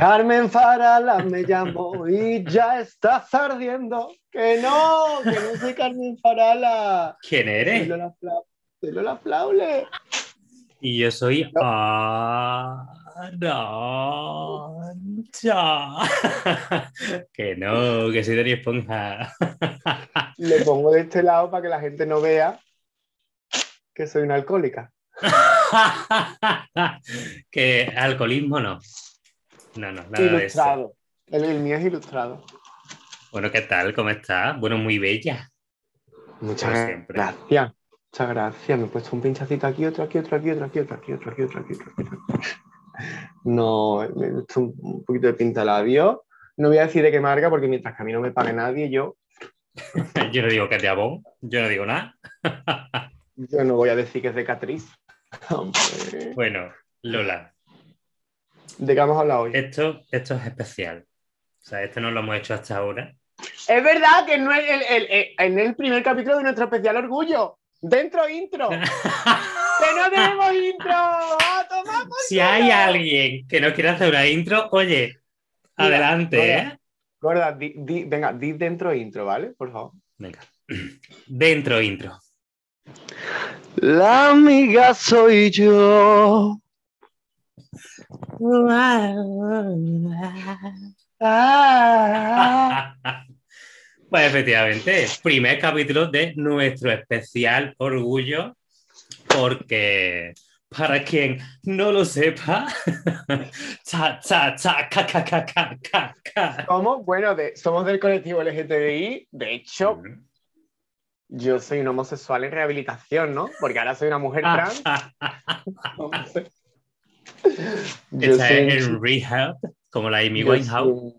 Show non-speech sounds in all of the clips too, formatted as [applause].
Carmen Farala me llamó y ya estás ardiendo. Que no, que no soy Carmen Farala. ¿Quién eres? Soy Lola, Flaule. Y yo soy [laughs] que no, que soy Dani Esponja. [laughs] Le pongo de este lado para que la gente no vea que soy una alcohólica. [laughs] que alcoholismo no. No, no, nada ilustrado. De eso. El, mío es ilustrado. Bueno, ¿qué tal? ¿Cómo estás? Bueno, muy bella. Muchas gracias. Muchas gracias. Me he puesto un pinchacito aquí, otro aquí, otro aquí, otro aquí, otro aquí, otro aquí, otro aquí, otro aquí. No, me he puesto un poquito de pintalabio. No voy a decir de qué marca porque mientras que a mí no me pague nadie, yo. [laughs] yo no digo que es de Avon, yo no digo nada. yo no voy a decir que es de Catrice. [laughs] bueno, Lola. ¿De qué vamos a hablar hoy? Esto, esto es especial. O sea, esto no lo hemos hecho hasta ahora. Es verdad que no es el, en el primer capítulo de nuestro especial orgullo. Dentro intro. [laughs] que no tenemos intro. si hay alguien que no quiere hacer una intro, oye, adelante. ¿eh? Gorda, venga, di dentro intro, ¿vale? Por favor. Venga. Dentro intro. La amiga soy yo. [laughs] Pues efectivamente, primer capítulo de nuestro especial orgullo, porque para quien no lo sepa, ¿Cómo? Bueno, somos del colectivo LGTBI, de hecho, yo soy un homosexual en rehabilitación, ¿no? Porque ahora soy una mujer trans. [laughs] yo soy en rehab, como la Amy Winehouse.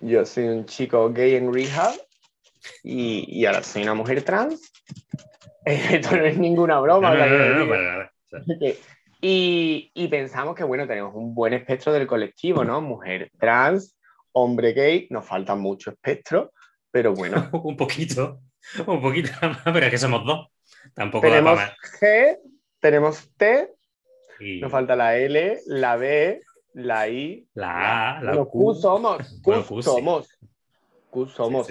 Yo soy un chico gay en rehab y, ahora soy una mujer trans. [laughs] Esto no es ninguna broma. [laughs] y, y, pensamos que, bueno, tenemos un buen espectro del colectivo, ¿no? Mujer trans, hombre gay, nos falta mucho espectro, pero bueno. [laughs] un poquito, un poquito pero es que somos dos. Tampoco tenemos G, tenemos T, nos falta la L, la B, la I, la A, la, Q. somos, Q, somos somos.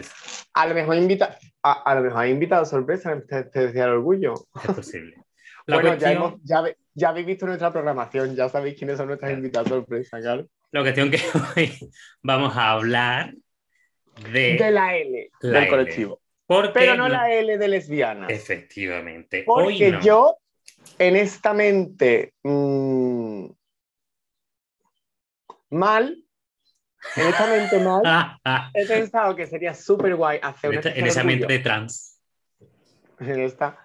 A lo mejor invita, a, lo mejor invitado sorpresa, te, te decía el orgullo. Es posible. [laughs] bueno, ya, ya, habéis visto nuestra programación, ya sabéis quiénes son nuestras invitadas sorpresa, claro. La cuestión que hoy vamos a hablar de, de la L del colectivo. Pero no la L de lesbiana. Efectivamente. Porque yo, en esta mente mm, mal, en esta mente mal, [laughs] he pensado que sería súper guay hacer una. En, esa mente trans. En, esta,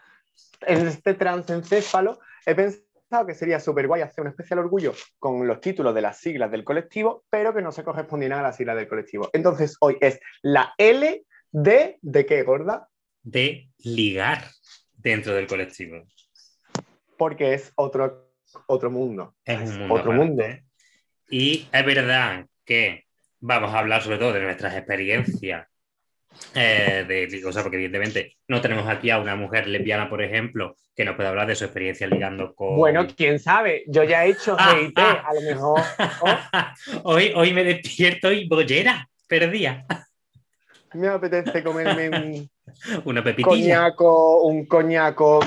en este transencéfalo, he pensado que sería súper guay hacer un especial orgullo con los títulos de las siglas del colectivo, pero que no se correspondieran a las siglas del colectivo. Entonces, hoy es la L de. ¿De qué, gorda? De ligar dentro del colectivo. Porque es otro, otro mundo. Es, un mundo otro mundo. Y es verdad que vamos a hablar sobre todo de nuestras experiencias. Eh, de, o porque evidentemente no tenemos aquí a una mujer lesbiana, por ejemplo, que nos pueda hablar de su experiencia ligando con. Bueno, quién sabe, yo ya he hecho GIT, a lo mejor. [laughs] hoy, hoy me despierto y bollera, perdía. Me apetece comerme un. [laughs] Una pepitilla. Coñaco, un coñaco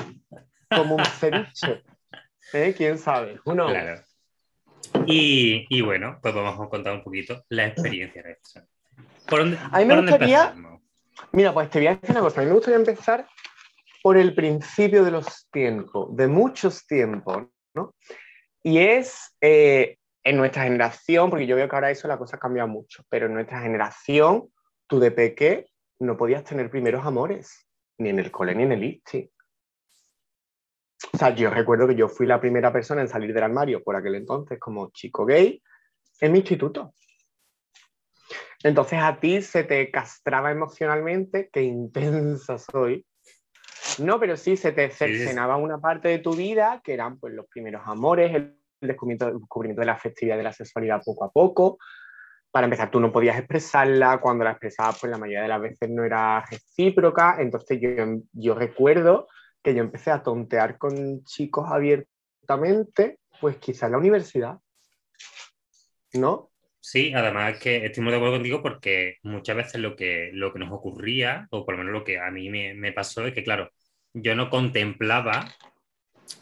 como un ceviche. ¿Eh? ¿Quién sabe? Uno. Claro. Y, bueno, pues vamos a contar un poquito la experiencia de esto. ¿Por dónde, a mí me gustaría, Mira, pues te voy a decir una cosa. A mí me gustaría empezar por el principio de los tiempos, de muchos tiempos, ¿no? Y es eh, en nuestra generación, porque yo veo que ahora eso la cosa ha cambiado mucho, pero en nuestra generación, tú de peque no podías tener primeros amores, ni en el cole ni en el ISTI. O sea, yo recuerdo que yo fui la primera persona en salir del armario por aquel entonces como chico gay en mi instituto. Entonces a ti se te castraba emocionalmente, qué intensa soy. No, pero sí se te cercenaba una parte de tu vida que eran pues los primeros amores, el descubrimiento, descubrimiento de la afectividad de la sexualidad poco a poco. Para empezar, tú no podías expresarla, cuando la expresabas, pues la mayoría de las veces no era recíproca. Entonces yo, yo recuerdo que yo empecé a tontear con chicos abiertamente, pues quizá en la universidad, ¿no? Sí, además que estoy muy de acuerdo contigo porque muchas veces lo que, lo que nos ocurría, o por lo menos lo que a mí me, pasó, es que, claro, yo no contemplaba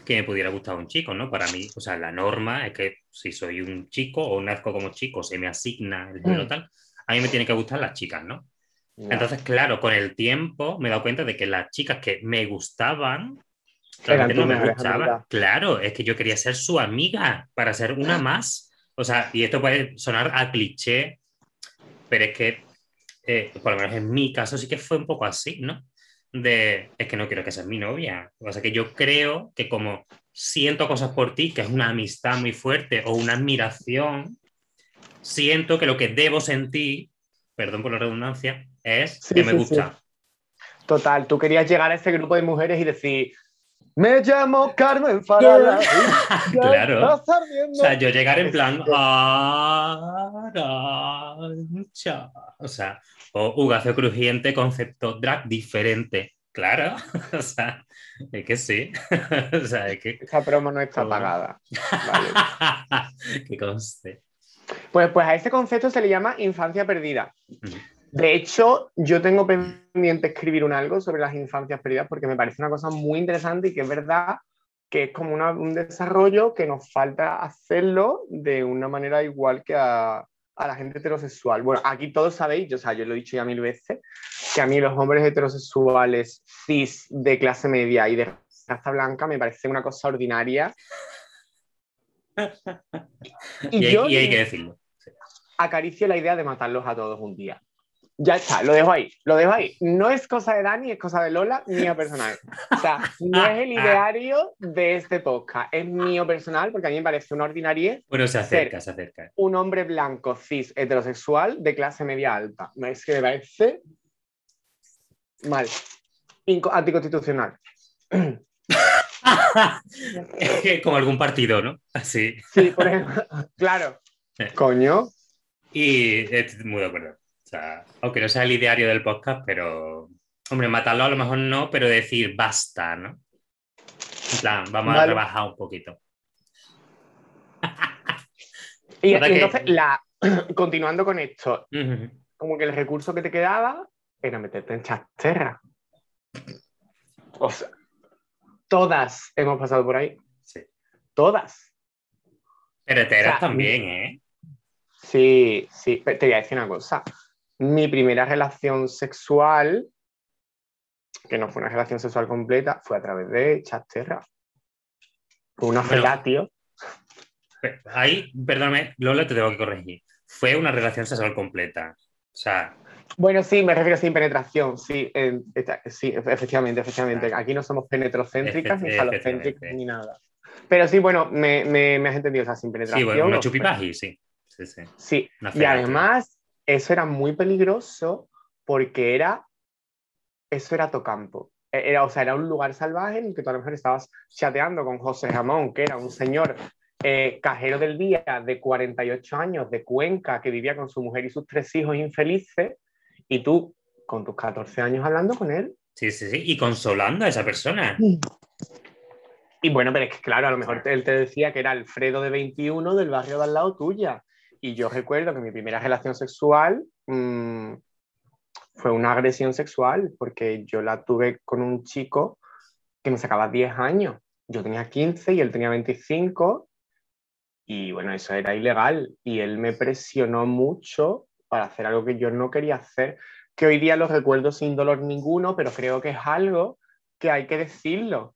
que me pudiera gustar un chico, ¿no? Para mí, o sea, la norma es que si soy un chico o nazco como chico, se me asigna el género mm. tal, a mí me tienen que gustar las chicas, ¿no? Entonces, claro, con el tiempo me he dado cuenta de que las chicas que me gustaban, realmente no me gustaban. Claro, es que yo quería ser su amiga para ser una ah. más. O sea, y esto puede sonar a cliché, pero es que, eh, por lo menos en mi caso, sí que fue un poco así, ¿no? De, es que no quiero que seas mi novia. O sea, que yo creo que como siento cosas por ti, que es una amistad muy fuerte o una admiración, siento que lo que debo sentir, perdón por la redundancia, es que me gusta. Total, tú querías llegar a ese grupo de mujeres y decir, me llamo Carmen Farala. [laughs] claro. O sea, yo llegar en plan. O sea, o Ugacio Crujiente, concepto drag diferente. Claro. [laughs] O sea, es que sí. [laughs] O sea, es que. Esa promo no está pagada. Vale. que conste. Pues, pues a ese concepto se le llama infancia perdida. De hecho, yo tengo pendiente escribir un algo sobre las infancias perdidas porque me parece una cosa muy interesante y que es verdad que es como un desarrollo que nos falta hacerlo de una manera igual que a, a, la gente heterosexual. Bueno, aquí todos sabéis, yo, o sea, yo lo he dicho ya mil veces, que a mí los hombres heterosexuales cis de clase media y de raza blanca me parece una cosa ordinaria. [laughs] y, hay, y hay que decirlo. Acaricio la idea de matarlos a todos un día. Ya está, lo dejo ahí, lo dejo ahí. No es cosa de Dani, es cosa de Lola, mía personal. O sea, no es el [laughs] ideario de este podcast, es mío personal, porque a mí me parece una ordinaria. Bueno, se acerca, se acerca. Un hombre blanco, cis, heterosexual, de clase media alta. Es que me parece mal, anticonstitucional. [laughs] Como algún partido, ¿no? Así. Sí, por ejemplo, [laughs] claro. Coño. Y estoy muy de acuerdo. O sea, aunque no sea el ideario del podcast, pero. Hombre, matarlo a lo mejor no, pero decir basta, ¿no? En plan, vamos a rebajar un poquito. [laughs] y entonces, la, [clears throat] continuando con esto, como que el recurso que te quedaba era meterte en chasterra. O sea, todas hemos pasado por ahí. Sí. Todas. Pero también, ¿eh? Sí, sí. Te voy a decir una cosa mi primera relación sexual, que no fue una relación sexual completa, fue a través de Chasterra. Fue una felatio. Ahí, perdóname, Lola, te tengo que corregir. Fue una relación sexual completa. O sea. Bueno, sí, me refiero sin penetración, sí, sí, efectivamente, efectivamente. Aquí no somos penetrocéntricas ni falocéntricas ni nada. Pero sí, bueno, me, me, has entendido, o sea, sin penetración. Sí, bueno, una chupipaji, sí. Sí, sí. sí. y además, eso era muy peligroso porque era, eso era Tocampo. E, era, o sea, era un lugar salvaje en el que tú a lo mejor estabas chateando con José Jamón, que era un señor eh, cajero del día de 48 años de Cuenca que vivía con su mujer y sus tres hijos infelices, y tú con tus 14 años hablando con él. Sí, sí, sí, y consolando a esa persona. Y bueno, pero es que claro, a lo mejor él te decía que era Alfredo de 21 del barrio de al lado tuya. Y yo recuerdo que mi primera relación sexual mm, fue una agresión sexual, porque yo la tuve con un chico que me sacaba 10 años. Yo tenía 15 y él tenía 25. Y bueno, eso era ilegal. Y él me presionó mucho para hacer algo que yo no quería hacer, que hoy día lo recuerdo sin dolor ninguno, pero creo que es algo que hay que decirlo.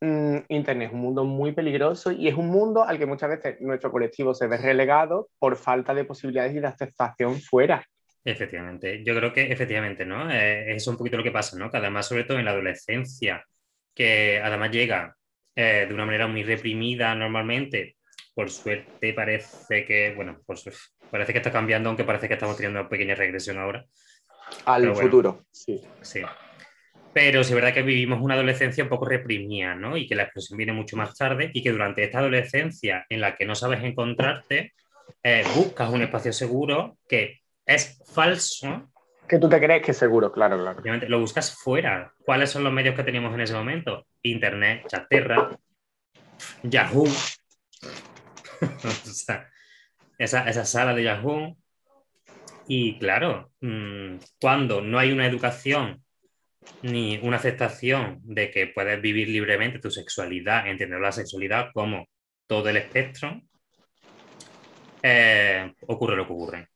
Mm, Internet es un mundo muy peligroso y es un mundo al que muchas veces nuestro colectivo se ve relegado por falta de posibilidades y de aceptación fuera. Efectivamente, yo creo que efectivamente, ¿no? Eh, es un poquito lo que pasa, ¿no? Que además, sobre todo en la adolescencia, que además llega eh, de una manera muy reprimida normalmente, por suerte parece que, bueno, parece que está cambiando, aunque parece que estamos teniendo una pequeña regresión ahora. Al futuro, sí. Sí. Pero sí es verdad que vivimos una adolescencia un poco reprimida, ¿no? Y que la explosión viene mucho más tarde y que durante esta adolescencia en la que no sabes encontrarte, eh, buscas un espacio seguro que es falso. Que tú te crees que es seguro, claro, claro. Obviamente, lo buscas fuera. ¿Cuáles son los medios que teníamos en ese momento? Internet, Chaterra, Yahoo. [laughs] o sea, esa, esa sala de Yahoo. Y claro, mm, cuando no hay una educación ni una aceptación de que puedes vivir libremente tu sexualidad, entender la sexualidad como todo el espectro, eh, ocurre lo que ocurre.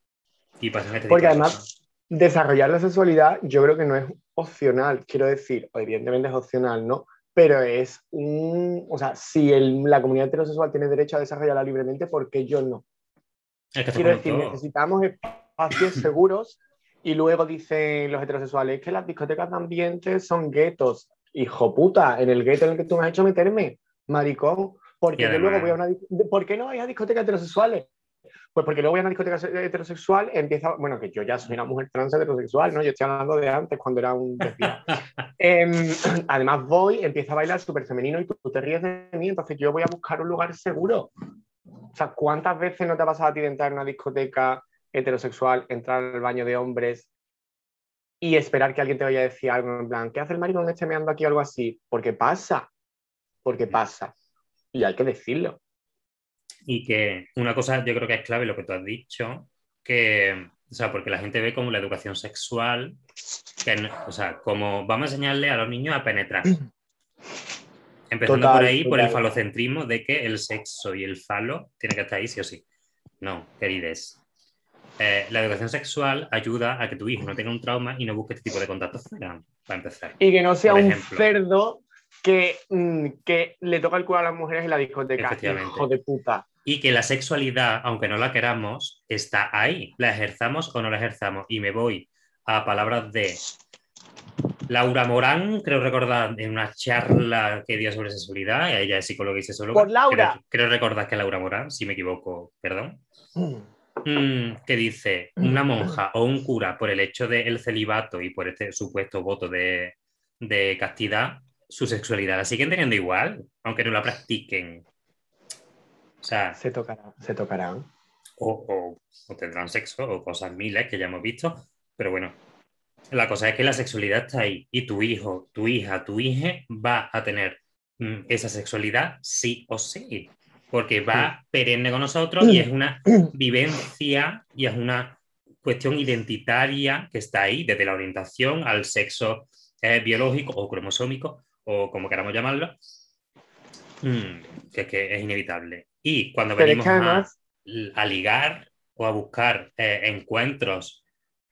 Y pasa este Porque además, desarrollar la sexualidad yo creo que no es opcional, quiero decir, evidentemente es opcional, ¿no? Pero es un, o sea, si la comunidad heterosexual tiene derecho a desarrollarla libremente, ¿por qué yo no? quiero decir, necesitamos espacios seguros y luego dicen los heterosexuales que las discotecas de ambiente son guetos. Hijo puta, en el gueto en el que tú me has hecho meterme, maricón. Porque yo luego voy a una. ¿Por qué no vais a discotecas heterosexuales? Pues porque luego voy a una discoteca heterosexual, empieza. Bueno, que yo ya soy una mujer trans heterosexual, ¿no? Yo estoy hablando de antes, cuando era un. eh, [laughs] [clears throat] además, voy, empiezo a bailar súper femenino y tú, te ríes de mí, entonces yo voy a buscar un lugar seguro. O sea, ¿cuántas veces no te ha pasado a ti de entrar en una discoteca heterosexual, entrar al baño de hombres y esperar que alguien te vaya a decir algo en plan, ¿qué hace el maricón este meando aquí o algo así? Porque pasa, porque pasa. Y hay que decirlo. Y que una cosa yo creo que es clave lo que tú has dicho, que, o sea, porque la gente ve como la educación sexual, que, o sea, como vamos a enseñarle a los niños a penetrar. [clears throat] Empezando por ahí, por el falocentrismo de que el sexo y el falo tienen que estar ahí sí o sí. No, querides. Eh, la educación sexual ayuda a que tu hijo no tenga un trauma y no busque este tipo de contactos para empezar. Y que no sea un cerdo que, mm, que le toca el culo a las mujeres en la discoteca. Hijo de puta. Y que la sexualidad, aunque no la queramos, está ahí. La ejerzamos o no la ejerzamos. Y me voy a palabras de Laura Morán, creo recordar en una charla que dio sobre sexualidad, ella es psicóloga y sexóloga. Por Laura. Creo, recordar que Laura Morán, si me equivoco, perdón. Mm. Mm, que dice una monja o un cura por el hecho del celibato y por este supuesto voto de, castidad, su sexualidad la siguen teniendo igual, aunque no la practiquen. O sea, se, tocará, se tocarán. O, tendrán sexo o cosas miles que ya hemos visto, pero bueno, la cosa es que la sexualidad está ahí y tu hijo, tu hija, tu hija va a tener mm, esa sexualidad sí o sí porque va perenne con nosotros y es una vivencia y es una cuestión identitaria que está ahí, desde la orientación al sexo eh, biológico o cromosómico, o como queramos llamarlo, mm, que, es inevitable. Y cuando venimos a, ligar o a buscar eh, encuentros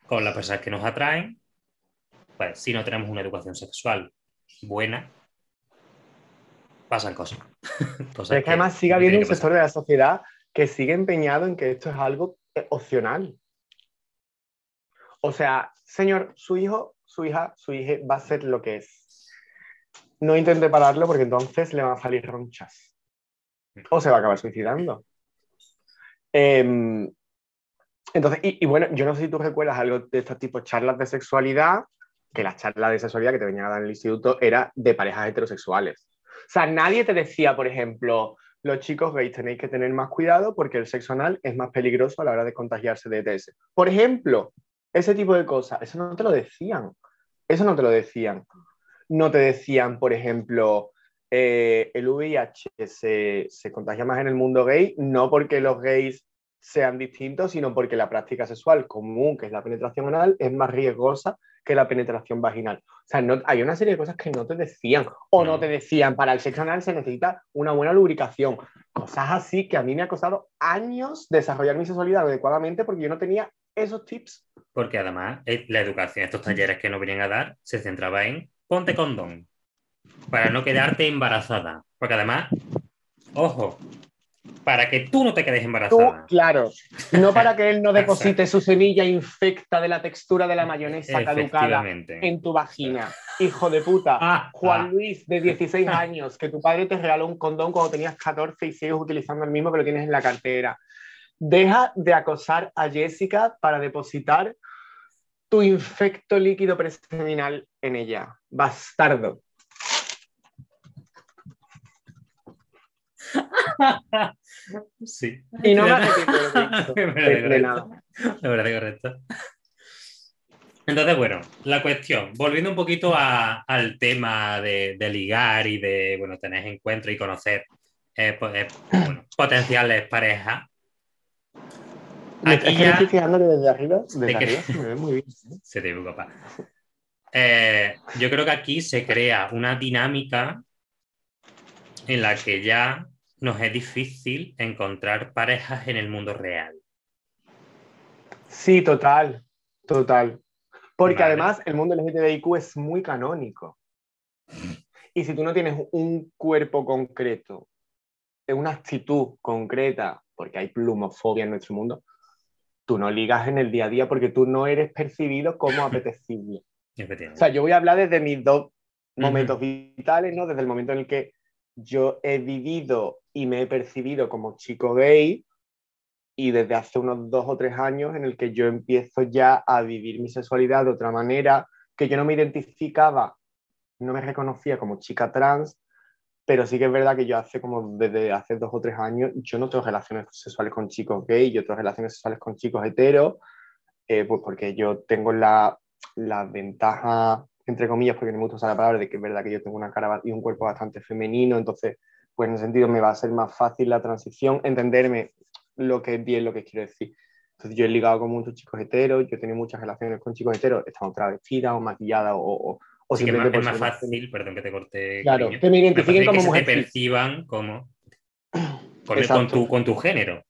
con las personas que nos atraen, pues si no tenemos una educación sexual buena, pasan [laughs] cosas. es que, además sigue habiendo un sector de la sociedad que sigue empeñado en que esto es algo eh, opcional. O sea, señor, su hijo, su hija, su hija va a ser lo que es. No intente pararlo porque entonces le van a salir ronchas. O se va a acabar suicidando. Em, entonces, y, bueno, yo no sé si tú recuerdas algo de estos tipos de charlas de sexualidad, que la charla de sexualidad que te venían a dar en el instituto era de parejas heterosexuales. Sea, nadie te decía, por ejemplo, los chicos gays tenéis que tener más cuidado porque el sexo anal es más peligroso a la hora de contagiarse de ETS. Por ejemplo, ese tipo de cosas, eso no te lo decían. Eso no te lo decían. No te decían, por ejemplo, eh, el VIH se, se contagia más en el mundo gay, no porque los gays sean distintos, sino porque la práctica sexual común, que es la penetración anal, es más riesgosa que la penetración vaginal. O sea, no, hay una serie de cosas que no te decían o no te decían, para el sexo anal se necesita una buena lubricación. Cosas así que a mí me ha costado años desarrollar mi sexualidad adecuadamente porque yo no tenía esos tips. Porque además eh, la educación, estos talleres que nos venían a dar, se centraba en ponte condón para no quedarte embarazada. Porque además, ojo, para que tú no te quedes embarazada. claro, no para que él no [laughs] deposite su semilla infecta de la textura de la mayonesa caducada en tu vagina. Hijo de puta. Ah, Juan ah. Luis, de 16 años, que tu padre te regaló un condón cuando tenías 14 y sigues utilizando el mismo que lo tienes en la cartera. Deja de acosar a Jessica para depositar tu infecto líquido preseminal en ella. Bastardo. Sí. Y no [laughs] me de, nada. Me parece correcto. Entonces, bueno, la cuestión, volviendo un poquito al tema de, ligar y de, bueno, tener encuentros y conocer eh, eh, potenciales parejas, Aquí ya... estoy fijando que desde arriba, desde arriba se me ve muy bien. ¿eh? [laughs] Se te ve, papá. Eh, yo creo que aquí se crea una dinámica en la que ya nos es difícil encontrar parejas en el mundo real. Sí, total, total. Porque además el mundo LGTBIQ es muy canónico. Y si tú no tienes un cuerpo concreto, una actitud concreta, porque hay plumofobia en nuestro mundo, tú no ligas en el día a día porque tú no eres percibido como [laughs] apetecible. o sea, yo voy a hablar desde mis dos momentos vitales, ¿no? Desde el momento en el que yo he vivido y me he percibido como chico gay y desde hace unos dos o tres años en el que yo empiezo ya a vivir mi sexualidad de otra manera, que yo no me identificaba, no me reconocía como chica trans, pero sí que es verdad que yo hace como desde hace dos o tres años, yo no tengo relaciones sexuales con chicos gay, yo tengo relaciones sexuales con chicos heteros, eh, pues porque yo tengo la, la, ventaja, entre comillas, porque no me gusta usar la palabra, de que es verdad que yo tengo una cara y un cuerpo bastante femenino, entonces, pues en ese sentido me va a ser más fácil la transición, entenderme lo que es bien lo que quiero decir. Entonces yo he ligado con muchos chicos heteros, yo he tenido muchas relaciones con chicos heteros, están travestidas o maquilladas o, o sí que es más fácil, perdón que te corte. Claro, que me identifiquen como mujer. Que te perciban como. [clears throat] Con, tu, con tu género.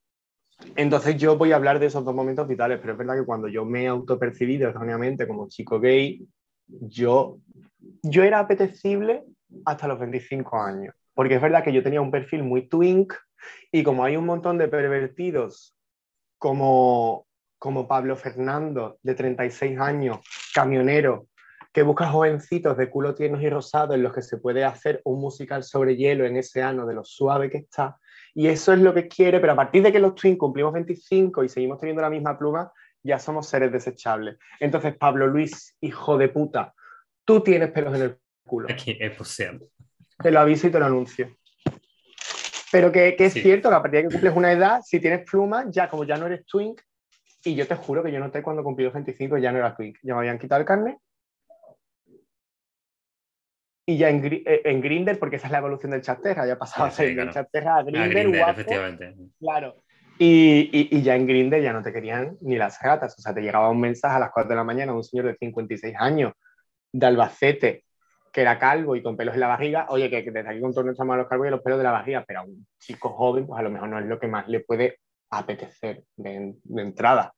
Entonces yo voy a hablar de esos dos momentos vitales, pero es verdad que cuando yo me he autopercibido erróneamente como chico gay, yo, yo era apetecible hasta los 25 años. Porque es verdad que yo tenía un perfil muy twink y como hay un montón de pervertidos como, como Pablo Fernando, de 36 años, camionero, que busca jovencitos de culo tiernos y rosados en los que se puede hacer un musical sobre hielo en ese ano de lo suave que está. Y eso es lo que quiere, pero a partir de que los twins cumplimos 25 y seguimos teniendo la misma pluma, ya somos seres desechables. Entonces, Pablo Luis, hijo de puta, tú tienes pelos en el culo. Aquí es posible. Te lo aviso y te lo anuncio. Pero que, es cierto que a partir de que cumples una edad, si tienes pluma, ya como ya no eres twink, y yo te juro que yo noté cuando cumplí los 25 ya no era twink, ya me habían quitado el carne y ya en, eh, en Grinder, porque esa es la evolución del Chaterra, ya pasado a ser del a Grinder, efectivamente. Claro. Y, y, ya en Grinder ya no te querían ni las gatas, o sea, te llegaba un mensaje a las 4 de la mañana un señor de 56 años de Albacete que era calvo y con pelos en la barriga, oye, que, desde aquí con todo nuestro los calvos y los pelos de la barriga, pero a un chico joven, pues a lo mejor no es lo que más le puede apetecer de, de entrada.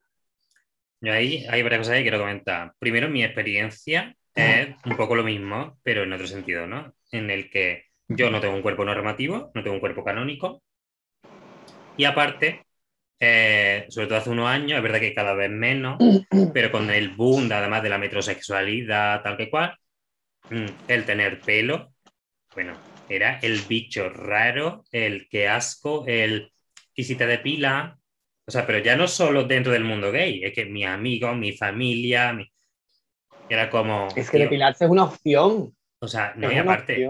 Yo ahí hay varias cosas que quiero comentar. Primero, mi experiencia es un poco lo mismo, pero en otro sentido, ¿no? En el que yo no tengo un cuerpo normativo, no tengo un cuerpo canónico. Y aparte, eh, sobre todo hace unos años, es verdad que cada vez menos, [clears throat] pero con el boom, además de la metrosexualidad, tal que cual, mm, el tener pelo, bueno, era el bicho raro, el que asco, el y si te depila, o sea, pero ya no solo dentro del mundo gay, es que mi amigo, mi familia, mi, era como. Es que depilarse es una opción. O sea, no, hay aparte,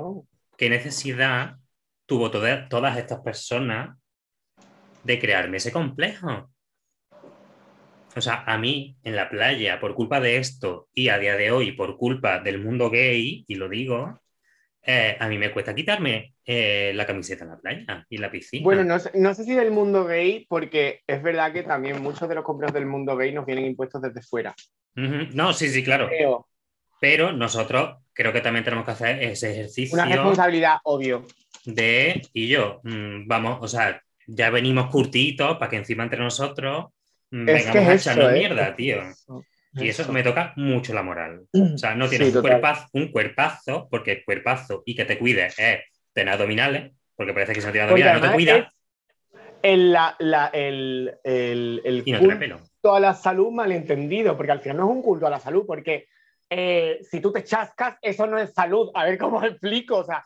¿qué necesidad tuvo todas estas personas de crearme ese complejo? O sea, a mí en la playa, por culpa de esto y a día de hoy por culpa del mundo gay, y lo digo, eh, a mí me cuesta quitarme eh, la camiseta en la playa y la piscina. Bueno, no sé, no sé, si del mundo gay, porque es verdad que también muchos de los complejos del mundo gay nos vienen impuestos desde fuera. No, sí, sí, claro. Pero nosotros creo que también tenemos que hacer ese ejercicio. Una responsabilidad, obvio. De, y yo, mm, vamos, o sea, ya venimos curtitos para que encima entre nosotros mm, vengamos a echarnos ¿eh? mierda, tío. y eso, me toca mucho la moral. [clears throat] O sea, no tienes un, cuerpazo, un cuerpazo, porque el cuerpazo y que te cuides es tener abdominales, porque parece que si no tienes abdominales no te cuida. El, el, el, el, y no pelo a la salud malentendido, porque al final no es un culto a la salud, porque eh, si tú te chascas, eso no es salud. A ver cómo [laughs] explico. O sea,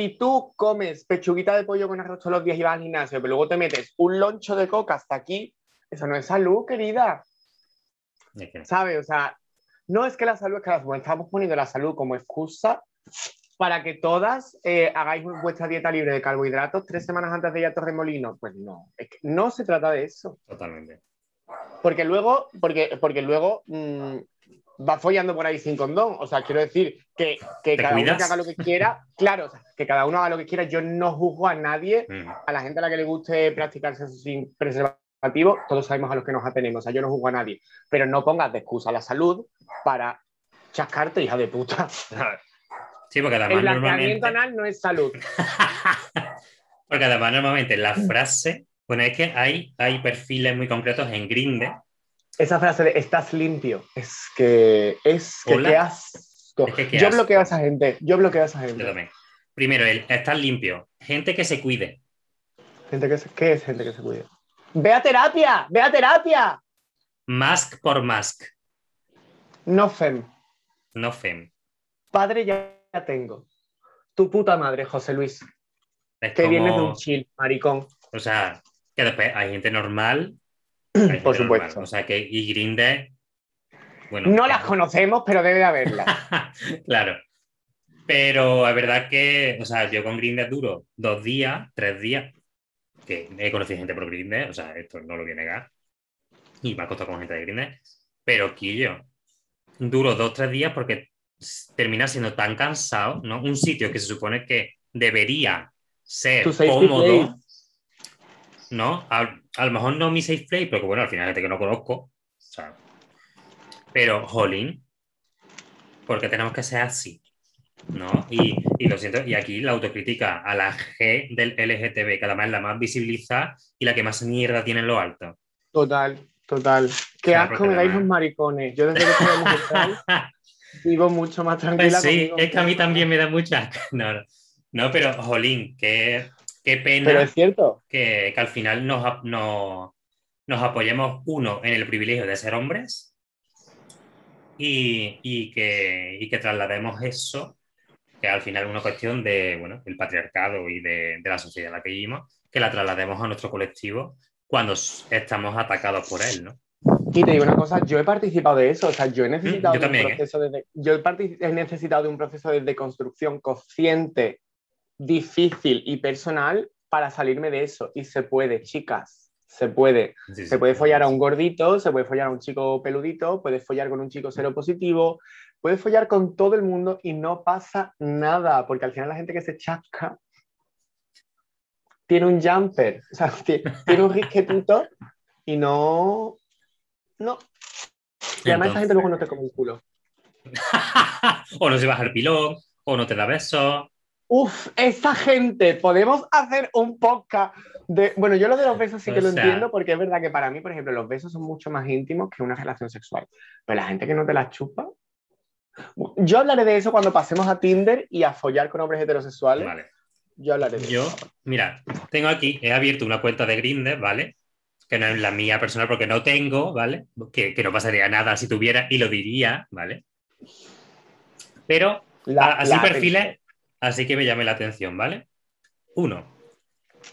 si tú comes pechuguita de pollo con arroz todos los días y vas al gimnasio, pero luego te metes un loncho de coca hasta aquí, eso no es salud, querida. ¿Sabes? O sea, no es que la salud es que la estamos poniendo la salud como excusa para que todas eh, hagáis vuestra dieta libre de carbohidratos tres semanas antes de ir a Torremolino. Pues no, es que no se trata de eso. Totalmente. Porque luego, porque, porque luego mm, va follando por ahí sin condón. O sea, quiero decir que, que cada uno haga lo que quiera. Claro, que cada uno haga lo que quiera. Yo no juzgo a nadie, mm. a la gente a la que le guste practicarse sin preservativo preservativo, todos sabemos a los que nos atenemos, o sea, yo no juzgo a nadie, pero no pongas de excusa la salud para chascarte, hija de puta. Sí, porque además El blanqueamiento normalmente... anal no es salud. [laughs] porque además normalmente la frase... Bueno, es que hay, hay perfiles muy concretos en Grindr Esa frase de estás limpio, es que es que Hola. qué asco. Es que qué yo asco. bloqueo a esa gente, yo bloqueo a esa gente. Primero, el estar limpio. Gente que se cuide. Gente que se- ¿Qué es gente que se cuida? ¡Ve a terapia! ¡Ve a terapia! Mask por mask. No fem. No fem. Padre ya ya tengo. Tu puta madre, José Luis. Es Que como- vienes de un chill, maricón. O sea, que después hay gente normal. Por normal. supuesto. O sea, que y Grindr. Bueno, No que- las conocemos, pero debe de haberlas. [laughs] claro. Pero es verdad que, o sea, yo con Grindr duro dos días, tres días, que he conocido gente por Grindr, o sea, esto no lo voy a negar, y me ha costado con gente de Grindr, pero Quillo, duro dos, tres días porque termina siendo tan cansado, ¿no? Un sitio que se supone que debería ser cómodo. ¿no? A, a lo mejor no mi safe play, pero que bueno, al final gente que no conozco, o sea, pero, jolín, porque tenemos que ser así, ¿no? Y, y lo siento, y aquí la autocrítica a la G del LGTB, que además es la más visibilizada y la que más mierda tiene en lo alto. Total, total. Qué asco me dais los maricones. Yo desde que homosexual [laughs] vivo mucho más tranquila. Pues sí, es que a mí también me da mucha... [laughs] No, no, no, pero, jolín, qué, qué pena Pero es cierto. que, que al final nos, nos, nos apoyemos, uno, en el privilegio de ser hombres y, y que, y que traslademos eso, que al final es una cuestión de, bueno, del patriarcado y de, de la sociedad en la que vivimos, que la traslademos a nuestro colectivo cuando estamos atacados por él, ¿no? Y te digo una cosa, yo he participado de eso, o sea, yo he necesitado, Mm, yo de, también, un ¿eh? proceso de, de- yo he, he necesitado de un proceso de deconstrucción consciente, difícil y personal para salirme de eso. Y se puede, chicas, se puede. Sí, Se sí. puede follar a un gordito, se puede follar a un chico peludito, puedes follar con un chico seropositivo, puedes follar con todo el mundo y no pasa nada, porque al final la gente que se chasca tiene un jumper, o sea, [laughs] ti- tiene un risquetito y no... No. Y además esa gente luego no te come el culo. [laughs] o no se baja el pilón, o no te da besos. Uf, esa gente, podemos hacer un podcast de... Bueno, yo lo de los besos sí que O lo sea- entiendo porque es verdad que para mí, por ejemplo, los besos son mucho más íntimos que una relación sexual. Pero la gente que no te la chupa... Yo hablaré de eso cuando pasemos a Tinder y a follar con hombres heterosexuales. Vale. Yo hablaré de Yo, eso. mira, tengo aquí, he abierto una cuenta de Grindr, ¿vale? Que no es la mía personal porque no tengo, ¿vale? Que, que no pasaría nada si tuviera y lo diría, ¿vale? Pero La- así la- perfiles, así que me llame la atención, ¿vale? Uno.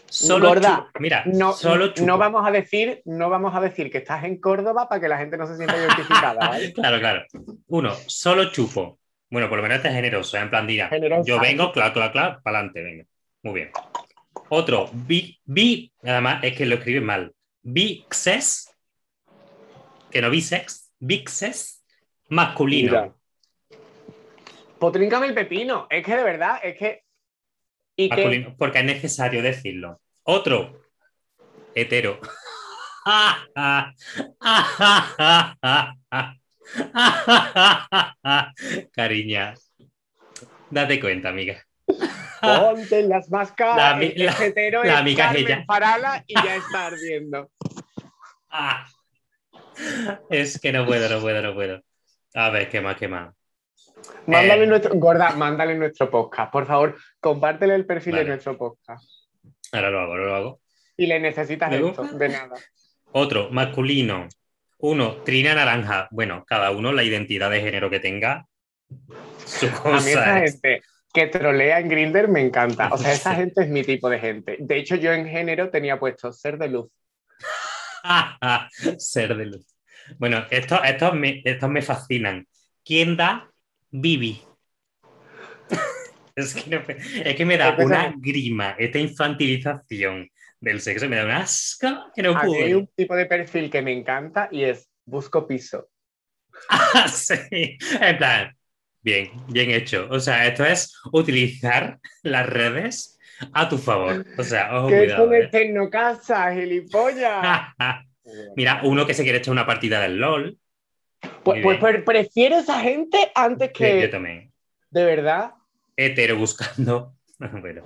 Solo Gorda, mira, No, solo chupo. no vamos a decir, no vamos a decir que estás en Córdoba para que la gente no se sienta identificada, ¿vale? [laughs] Claro, claro. Uno, solo chupo. Bueno, por lo menos este es generoso, en plan, dirá, yo vengo, claro, claro, claro, para adelante, venga. Muy bien. Otro, bi, bi, además es que lo escribe mal. Bixes, que no bisex, bixes, masculino. Mira. Potríncame el pepino. Es que de verdad, es que. Y que porque es necesario decirlo. Otro, hetero. [laughs] Cariña, date cuenta, amiga. ponte las máscaras. La la- hetero la es amiga es Carmen ella. Farala y ya está ardiendo. Ah. [laughs] Es que no puedo, no puedo, no puedo. A ver, ¿qué más, qué más? Mándale Eh. nuestro, gorda, mándale nuestro podcast. Por favor, compártele el perfil Vale. de nuestro podcast. Ahora lo hago, ahora lo hago. Y le necesitas ¿Me esto, de nada. Otro, masculino. Uno, trina naranja. Bueno, cada uno la identidad de género que tenga. Su A mí cosa esa es. gente que trolea en Grindr me encanta. O sea, esa [laughs] gente es mi tipo de gente. De hecho, yo en género tenía puesto ser de luz. [laughs] Ser de luz. Bueno, estos, estos, me, estos me fascinan. ¿Quién da? Bibi. es, que no me- es que me da una grima esta infantilización del sexo, me da un asco que no hay un tipo de perfil que me encanta y es busco piso. [laughs] sí, en plan, bien, bien hecho. O sea, esto es utilizar las redes A tu favor. O sea, ojo, que cuidado. es ¿eh? casa, gilipollas. [laughs] Mira, uno que se quiere echar una partida del LOL. Pues, pues prefiero esa gente antes que. Yo también. De verdad. Hetero buscando. [laughs] bueno,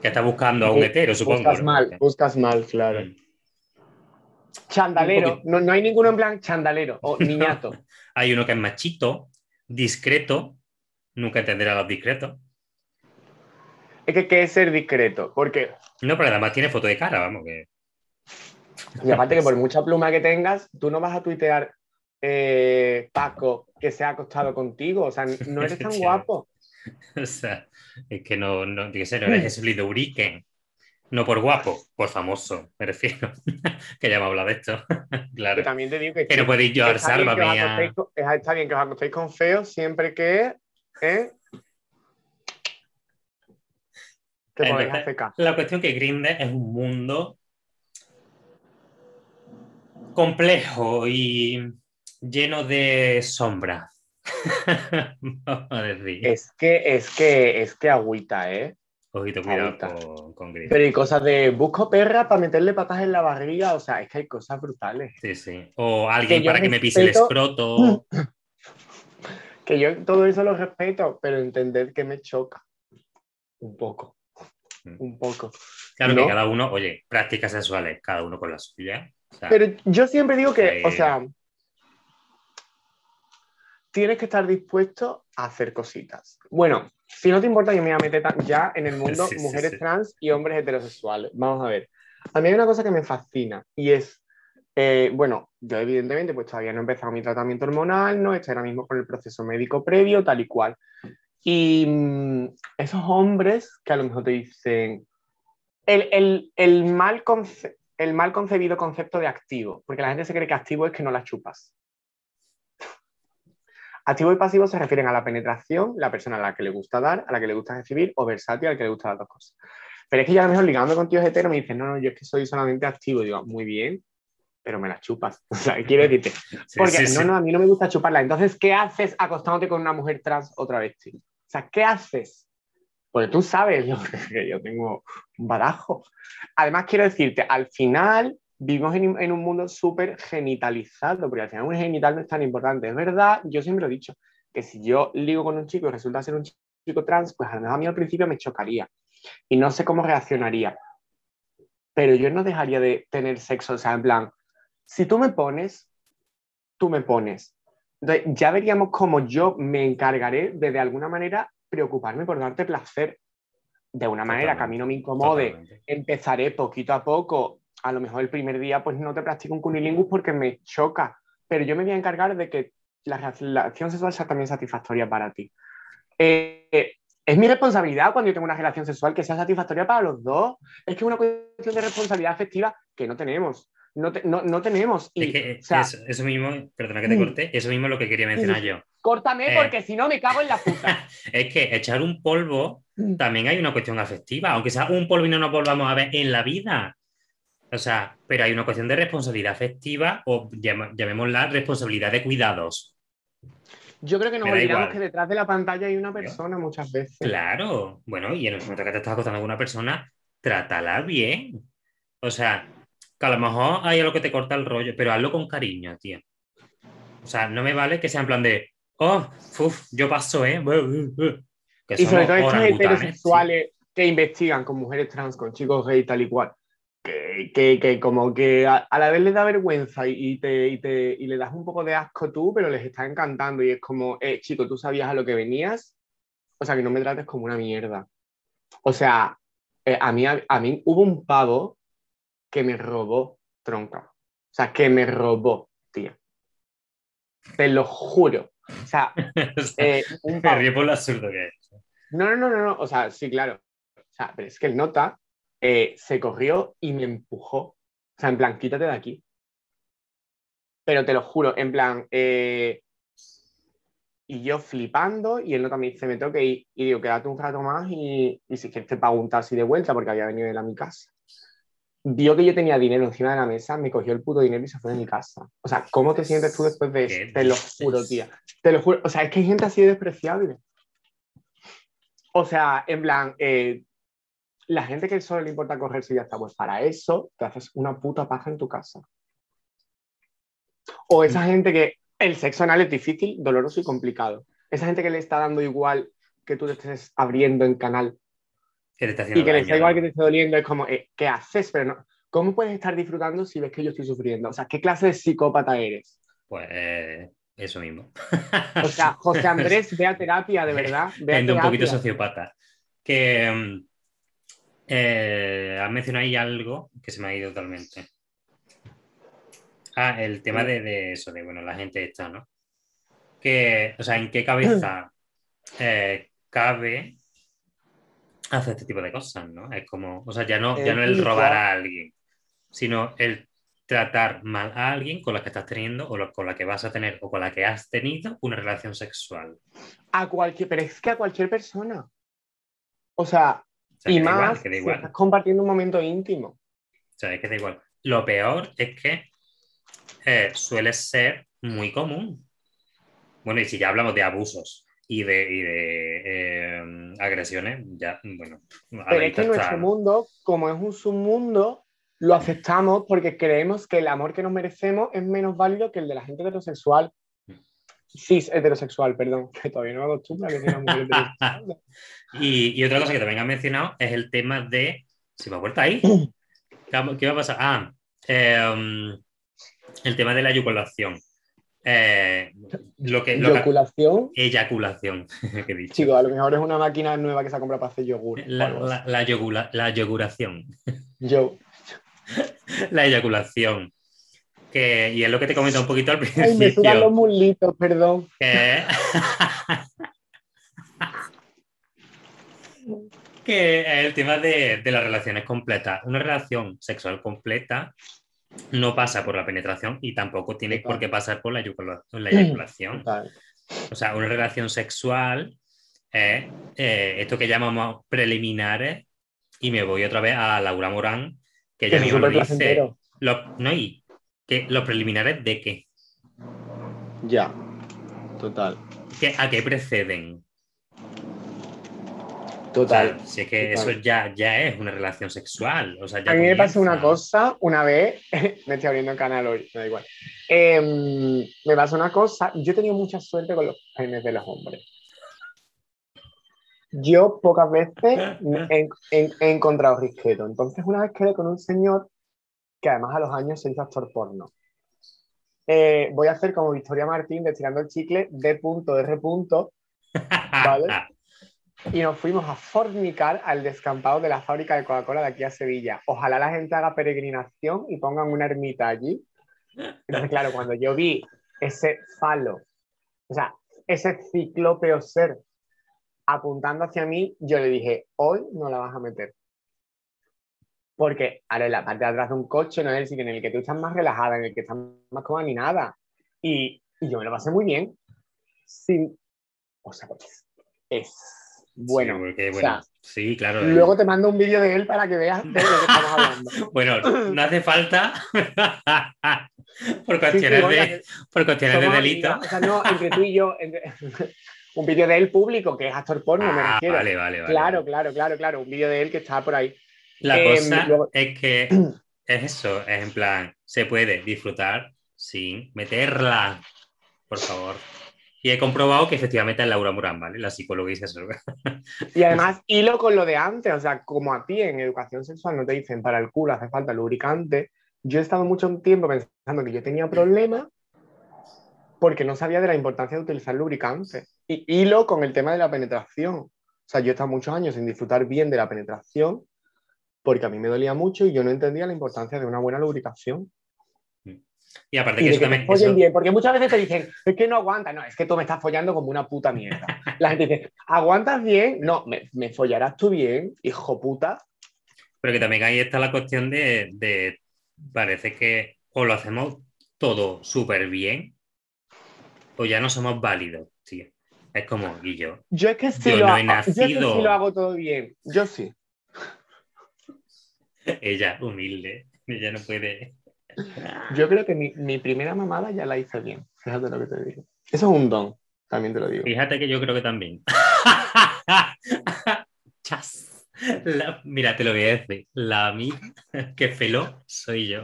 que está buscando a un hetero, supongo. Buscas mal, buscas mal, claro. Mm. Chandalero, no, no, hay ninguno en plan chandalero o [laughs] niñato. hay uno que es machito, discreto, nunca entenderá los discretos. Es que, ¿qué es ser discreto? Porque. No, pero además tiene foto de cara, vamos, que. Y aparte que por [laughs] mucha pluma que tengas, tú no vas a tuitear eh, Paco que se ha acostado contigo. O sea, no eres tan [laughs] guapo. o sea, es que no, no, que ser, no eres Urique. No por guapo, por famoso, me refiero. [laughs] que ya me hablado de esto. [laughs] claro. Que también te digo que, que no podéis llevar salva mía. Está bien que os acostéis con feos siempre que. ¿eh? La cuestión que Grindr es un mundo complejo y lleno de sombra. [laughs] Es que, es que, es que agüita, ¿eh? Ojito, cuidado con, con Pero hay cosas de busco perra para meterle patas en la barriga, o sea, es que hay cosas brutales. Sí, sí. O alguien para que me pise el escroto. [coughs] que yo todo eso lo respeto, pero entender que me choca un poco. Mm. Un poco. Claro que cada uno, oye, prácticas sexuales, cada uno con la suya. pero yo siempre digo que, o sea, tienes que estar dispuesto a hacer cositas. Bueno, si no te importa, yo me voy a meter ya en el mundo mujeres trans y hombres heterosexuales. Vamos a ver. A mí hay una cosa que me fascina y es, eh, bueno, yo evidentemente pues todavía no he empezado mi tratamiento hormonal, no estoy ahora mismo con el proceso médico previo, tal y cual. Y mm, esos hombres que a lo mejor te dicen el, el, el mal el mal concebido concepto de activo, porque la gente se cree que activo es que no la chupas. Activo y pasivo se refieren a la penetración, la persona a la que le gusta dar, a la que le gusta recibir, o versátil, al que le gusta las dos cosas. Pero es que ya a lo mejor ligando con tíos heteros me dicen, no, no, yo es que soy solamente activo. digo, muy bien, pero me las chupas. [laughs] O sea, quiero decirte. Porque no, no, a mí no me gusta chuparla. Entonces, ¿qué haces acostándote con una mujer trans otra vez, tío? O sea, ¿qué haces? Porque tú sabes [laughs] que yo tengo un barajo. Además, quiero decirte, al final vivimos en, un mundo súper genitalizado, porque al final un genital no es tan importante. Es verdad, yo siempre he dicho que si yo ligo con un chico y resulta ser un chico trans, pues a lo mejor a mí al principio me chocaría y no sé cómo reaccionaría. Pero yo no dejaría de tener sexo, o sea, en plan, si tú me pones, tú me pones. Entonces, ya veríamos cómo yo me encargaré de de alguna manera preocuparme por darte placer. De una manera que a mí no me incomode, empezaré poquito a poco a lo mejor el primer día pues no te practico un cunilingus porque me choca, pero yo me voy a encargar de que la relación sexual sea también satisfactoria para ti. Eh, es mi responsabilidad cuando yo tengo una relación sexual que sea satisfactoria para los dos. Es que es una cuestión de responsabilidad afectiva que no tenemos. No, no, tenemos. Y, eso, mismo, perdona que te mm. corte, eso mismo es lo que quería mencionar yo. Córtame eh, porque si no me cago en la puta. [laughs] es que echar un polvo mm. también hay una cuestión afectiva, aunque sea un polvo y no nos volvamos a ver en la vida. O sea, pero hay una cuestión de responsabilidad afectiva o llamémosla responsabilidad de cuidados. Yo creo que nos olvidamos que detrás de la pantalla hay una persona muchas veces. Claro, bueno, y en el momento que te estás acostando con una persona, trátala bien. O sea, que a lo mejor hay algo que te corta el rollo, pero hazlo con cariño, tío. O sea, no me vale que sea en plan de, oh, uf, yo paso, ¿eh? y sobre todo estos heterosexuales que investigan con mujeres trans, con chicos gay, tal y cual que, como que a, la vez les da vergüenza y, te, y, te, y, le das un poco de asco tú, pero les está encantando y es como, eh, chico, tú sabías a lo que venías, o sea, que no me trates como una mierda. O sea, eh, a, mí, a, mí hubo un pavo que me robó tronca. O sea, que me robó, tío. Te lo juro. O sea, [laughs] eh, un pavo. por lo absurdo que es. No, no, no, no, o sea, sí, claro. O sea, pero es que el nota eh, se corrió y me empujó. O sea, en plan, quítate de aquí. Pero te lo juro, en plan, eh, y yo flipando, y él no también dice, me que ir. Y digo, quédate un rato más y, y si quieres te pago un taxi de vuelta porque había venido él a mi casa. Vio que yo tenía dinero encima de la mesa, me cogió el puto dinero y se fue de mi casa. O sea, ¿cómo te sientes tú después de eso? Te lo juro, tía. Te lo juro. O sea, es que hay gente así despreciable. O sea, en plan, eh, la gente que solo le importa correrse y ya está, pues para eso te haces una puta paja en tu casa. O esa gente que el sexo anal es difícil, doloroso y complicado. Esa gente que le está dando igual que tú te estés abriendo en canal. y que le está igual que te esté doliendo, es como, eh, ¿qué haces? Pero no, ¿cómo puedes estar disfrutando si ves que yo estoy sufriendo? O sea, ¿qué clase de psicópata eres? Pues eh, eso mismo. O sea, José [laughs] Andrés, ve a terapia, de verdad. Ve un poquito sociopata. Que mm, eh, has mencionado ahí algo que se me ha ido totalmente. Ah, el tema de, eso, de bueno, la gente está, ¿no? Que, o sea, ¿en qué cabeza [clears throat] eh, cabe hacer este tipo de cosas, ¿no? Es como, o sea, ya no, ya no el robar a alguien, sino el tratar mal a alguien con la que estás teniendo o con la que vas a tener o con la que has tenido una relación sexual. A cualquier, pero es que a cualquier persona. O sea, y más, estás compartiendo un momento íntimo. O sea, es que da igual. Lo peor es que eh, suele ser muy común. Bueno, y si ya hablamos de abusos y de, eh, agresiones, ya, bueno. Pero es que nuestro mundo, como es un submundo, lo aceptamos porque creemos que el amor que nos merecemos es menos válido que el de la gente heterosexual. Cis heterosexual, perdón, [laughs] que todavía no me acostumbro a que sea mujer heterosexual. [laughs] y, y, otra cosa que también han mencionado es el tema de. ¿Se me ha vuelto ahí? [laughs] ¿Qué va a pasar? Ah, eh, el tema de la eyaculación. Eh, lo que, ¿Eyaculación? eyaculación, que he Chico, a lo mejor es una máquina nueva que se ha comprado para hacer yogur. La, la, la, la eyaculación. Yo. la eyaculación. Que, y es lo que te comento un poquito al principio. [laughs] Ay, me sudan los mulitos, perdón. [laughs] Que... es el tema de, de las relaciones completas. Una relación sexual completa no pasa por la penetración y tampoco tiene por qué pasar por la, eyaculación. O sea, una relación sexual es eh, esto que llamamos preliminares y me voy otra vez a Laura Morán, que ella misma lo dice. no, y que los preliminares de qué. Ya, total. ¿A qué preceden? Total. si es que eso ya, ya es una relación sexual. O sea, a mí me pasó una cosa una vez, [laughs] me estoy abriendo el canal hoy, me da igual. Em, me pasó una cosa, yo he tenido mucha suerte con los penes de los hombres. Yo pocas veces [laughs] he, encontrado risqueto. Entonces, una vez quedé con un señor que además a los años se hizo actor porno. Eh, voy a hacer como Victoria Martín de Tirando el Chicle, D.R. ¿Vale? [laughs] y nos fuimos a fornicar al descampado de la fábrica de Coca-Cola de aquí a Sevilla. Ojalá la gente haga peregrinación y pongan una ermita allí. Entonces, [laughs] claro, cuando yo vi ese falo, o sea, ese ciclópeo ser apuntando hacia mí, yo le dije, hoy no la vas a meter. Porque ahora en la parte de atrás de un coche no es el sitio en el que tú estás más relajada, en el que estás más cómoda ni nada. Y, y yo me lo pasé muy bien. Sin, o sea, pues es bueno. Sí, claro. Luego te mando un vídeo de él para que veas de lo que estamos [laughs] hablando. bueno, no hace falta [laughs] por cuestiones, de, por cuestiones de delito. O sea, no, entre tú y yo, [laughs] un vídeo de él público, que es actor porno, me ah, refiero. Vale, vale, vale. Claro, claro, claro, claro. Un vídeo de él que está por ahí. La em, cosa es que [clears throat] es eso, es en plan, se puede disfrutar sin meterla, por favor. Y he comprobado que efectivamente es Laura Murán, ¿vale? La psicóloga dice eso. [laughs] Y además, [laughs] hilo con lo de antes, o sea, como a ti en educación sexual no te dicen para el culo hace falta lubricante, yo he estado mucho tiempo pensando que yo tenía problemas porque no sabía de la importancia de utilizar lubricante. Y hilo con el tema de la penetración. O sea, yo he estado muchos años sin disfrutar bien de la penetración porque a mí me dolía mucho y yo no entendía la importancia de una buena lubricación. Y aparte que, eso también. bien, porque muchas veces te dicen, es que no aguanta, no, es que tú me estás follando como una puta mierda. La gente dice, ¿aguantas bien? No, me, follarás tú bien, hijo puta. Pero que también ahí está la cuestión de, parece que o lo hacemos todo súper bien, o ya no somos válidos, tío. Es como, y yo. Yo es que sí, lo, hago, yo sí lo hago todo bien. Yo sí. Ella, humilde. Ella no puede. Yo creo que mi, primera mamada ya la hice bien. Fíjate lo que te digo. Eso es un don, también te lo digo. Fíjate que yo creo que también. [laughs] Chas. mira, te lo voy a decir. La amiga que feló soy yo.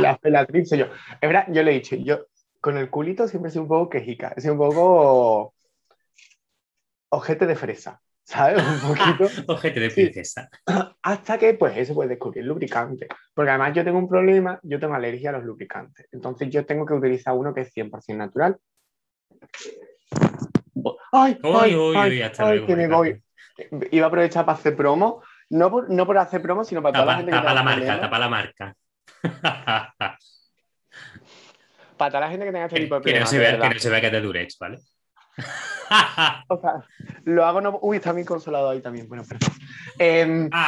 La felatriz soy yo. Es verdad, yo le he dicho, yo con el culito siempre he sido un poco quejica. He sido un poco ojete de fresa. ¿Sabes? Un [laughs] poquito. ojete de princesa. [clears throat] Hasta que, pues, eso puede descubrir lubricante. Porque además yo tengo un problema, yo tengo alergia a los lubricantes. Entonces yo tengo que utilizar uno que es 100% natural. ¡Ay! ¡Ay! ¡Ay! ay, que me voy! Iba a aprovechar para hacer promo. No por, no por hacer promo, sino para tapa, toda la gente tapa que la marca, tapa la marca. para toda la gente que tenga este tipo de que, no problemas. se vea, que no se vea que de Durex, ¿vale? [laughs] O sea, lo hago no. Uy, está mi consolado ahí también. Bueno, perfecto. Em, [laughs]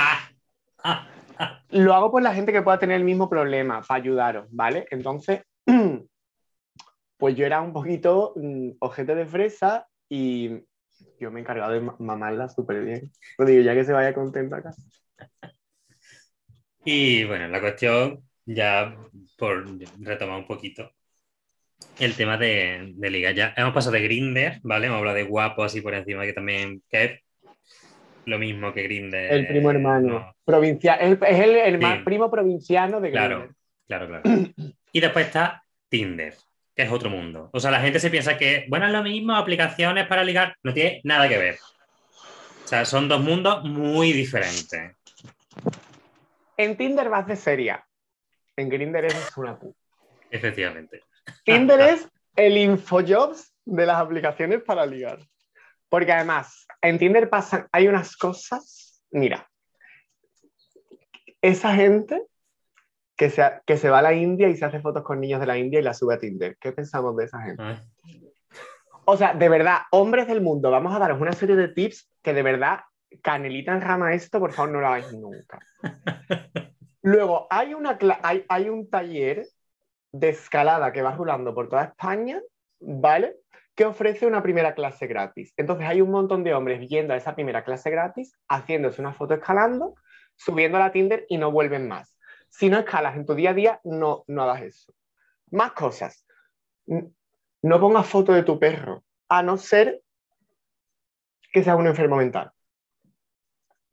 Ah, lo hago por la gente que pueda tener el mismo problema, para ayudaros, ¿vale? Entonces, [clears throat] pues yo era un poquito mm, ojete de fresa y yo me he encargado de ma- mamarla súper bien. Lo digo, ya que se vaya contenta acá. Y bueno, la cuestión, ya por retomar un poquito, el tema de, de liga. Ya hemos pasado de Grinder, ¿vale? Hemos hablado de guapo así por encima, que también que es lo mismo que Grinder. El primo hermano. no. Provincia, es el, es el herma- Sí. primo provinciano de Claro, Grindr. claro, claro. Y después está Tinder, que es otro mundo. O sea, la gente se piensa que, bueno, es lo mismo, aplicaciones para ligar, no tiene nada que ver. O sea, son dos mundos muy diferentes. En Tinder vas de seria. En Grindr eres una puta. Efectivamente. Tinder [laughs] es el infojobs de las aplicaciones para ligar. Porque además, en Tinder pasan, hay unas cosas, mira, esa gente que se, que se va a la India y se hace fotos con niños de la India y la sube a Tinder. ¿Qué pensamos de esa gente? O sea, de verdad, hombres del mundo, vamos a daros una serie de tips que de verdad, canelita en rama esto, por favor, no lo hagáis nunca. [laughs] Luego, hay, una, hay, hay un taller de escalada que va rulando por toda España, ¿vale? Que ofrece una primera clase gratis. Entonces hay un montón de hombres yendo a esa primera clase gratis, haciéndose una foto escalando, subiendo a la Tinder y no vuelven más. Si no escalas en tu día a día, no, no hagas eso. Más cosas. No pongas foto de tu perro, a no ser que sea un enfermo mental.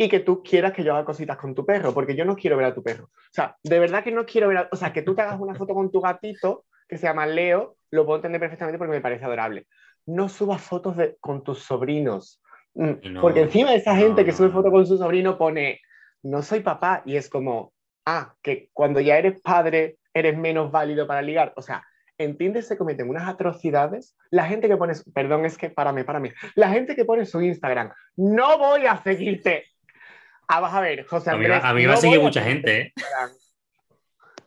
Y que tú quieras que yo haga cositas con tu perro, porque yo no quiero ver a tu perro. O sea, de verdad que no quiero ver a... O sea, que tú te hagas una foto con tu gatito, que se llama Leo, lo puedo entender perfectamente porque me parece adorable. No subas fotos de, con tus sobrinos. Mm, no, porque encima de esa no, gente que no, sube no. foto con su sobrino pone, no soy papá, y es como, ah, que cuando ya eres padre eres menos válido para ligar. O sea, en Tinder se cometen unas atrocidades. La gente que pone, perdón, es que párame, párame. La gente que pone su Instagram, no voy a seguirte. Ah, vas a ver, José A mí, va- a mí no va a seguir mucha gente, en ¿eh?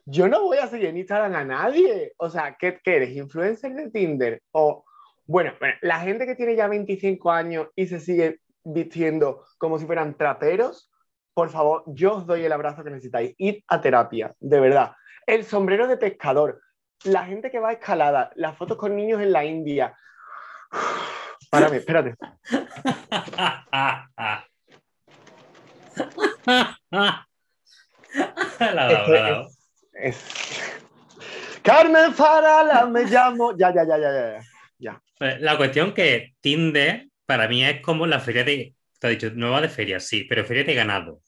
Yo no voy a seguir en Instagram a nadie. O sea, ¿qué, qué eres? ¿Influencer de Tinder? O, bueno, bueno, la gente que tiene ya 25 años y se sigue vistiendo como si fueran traperos, por favor, yo os doy el abrazo que necesitáis. Id a terapia, de verdad. El sombrero de pescador, la gente que va a escalada, las fotos con niños en la India. Párame, espérate. [laughs] La la. Es... Carmen Farala, me llamo. Ya, ya, ya, ya, ya. ya. Pues, La cuestión que Tinder para mí es como la feria de. Te he dicho, no va de feria, sí, pero feria de ganado.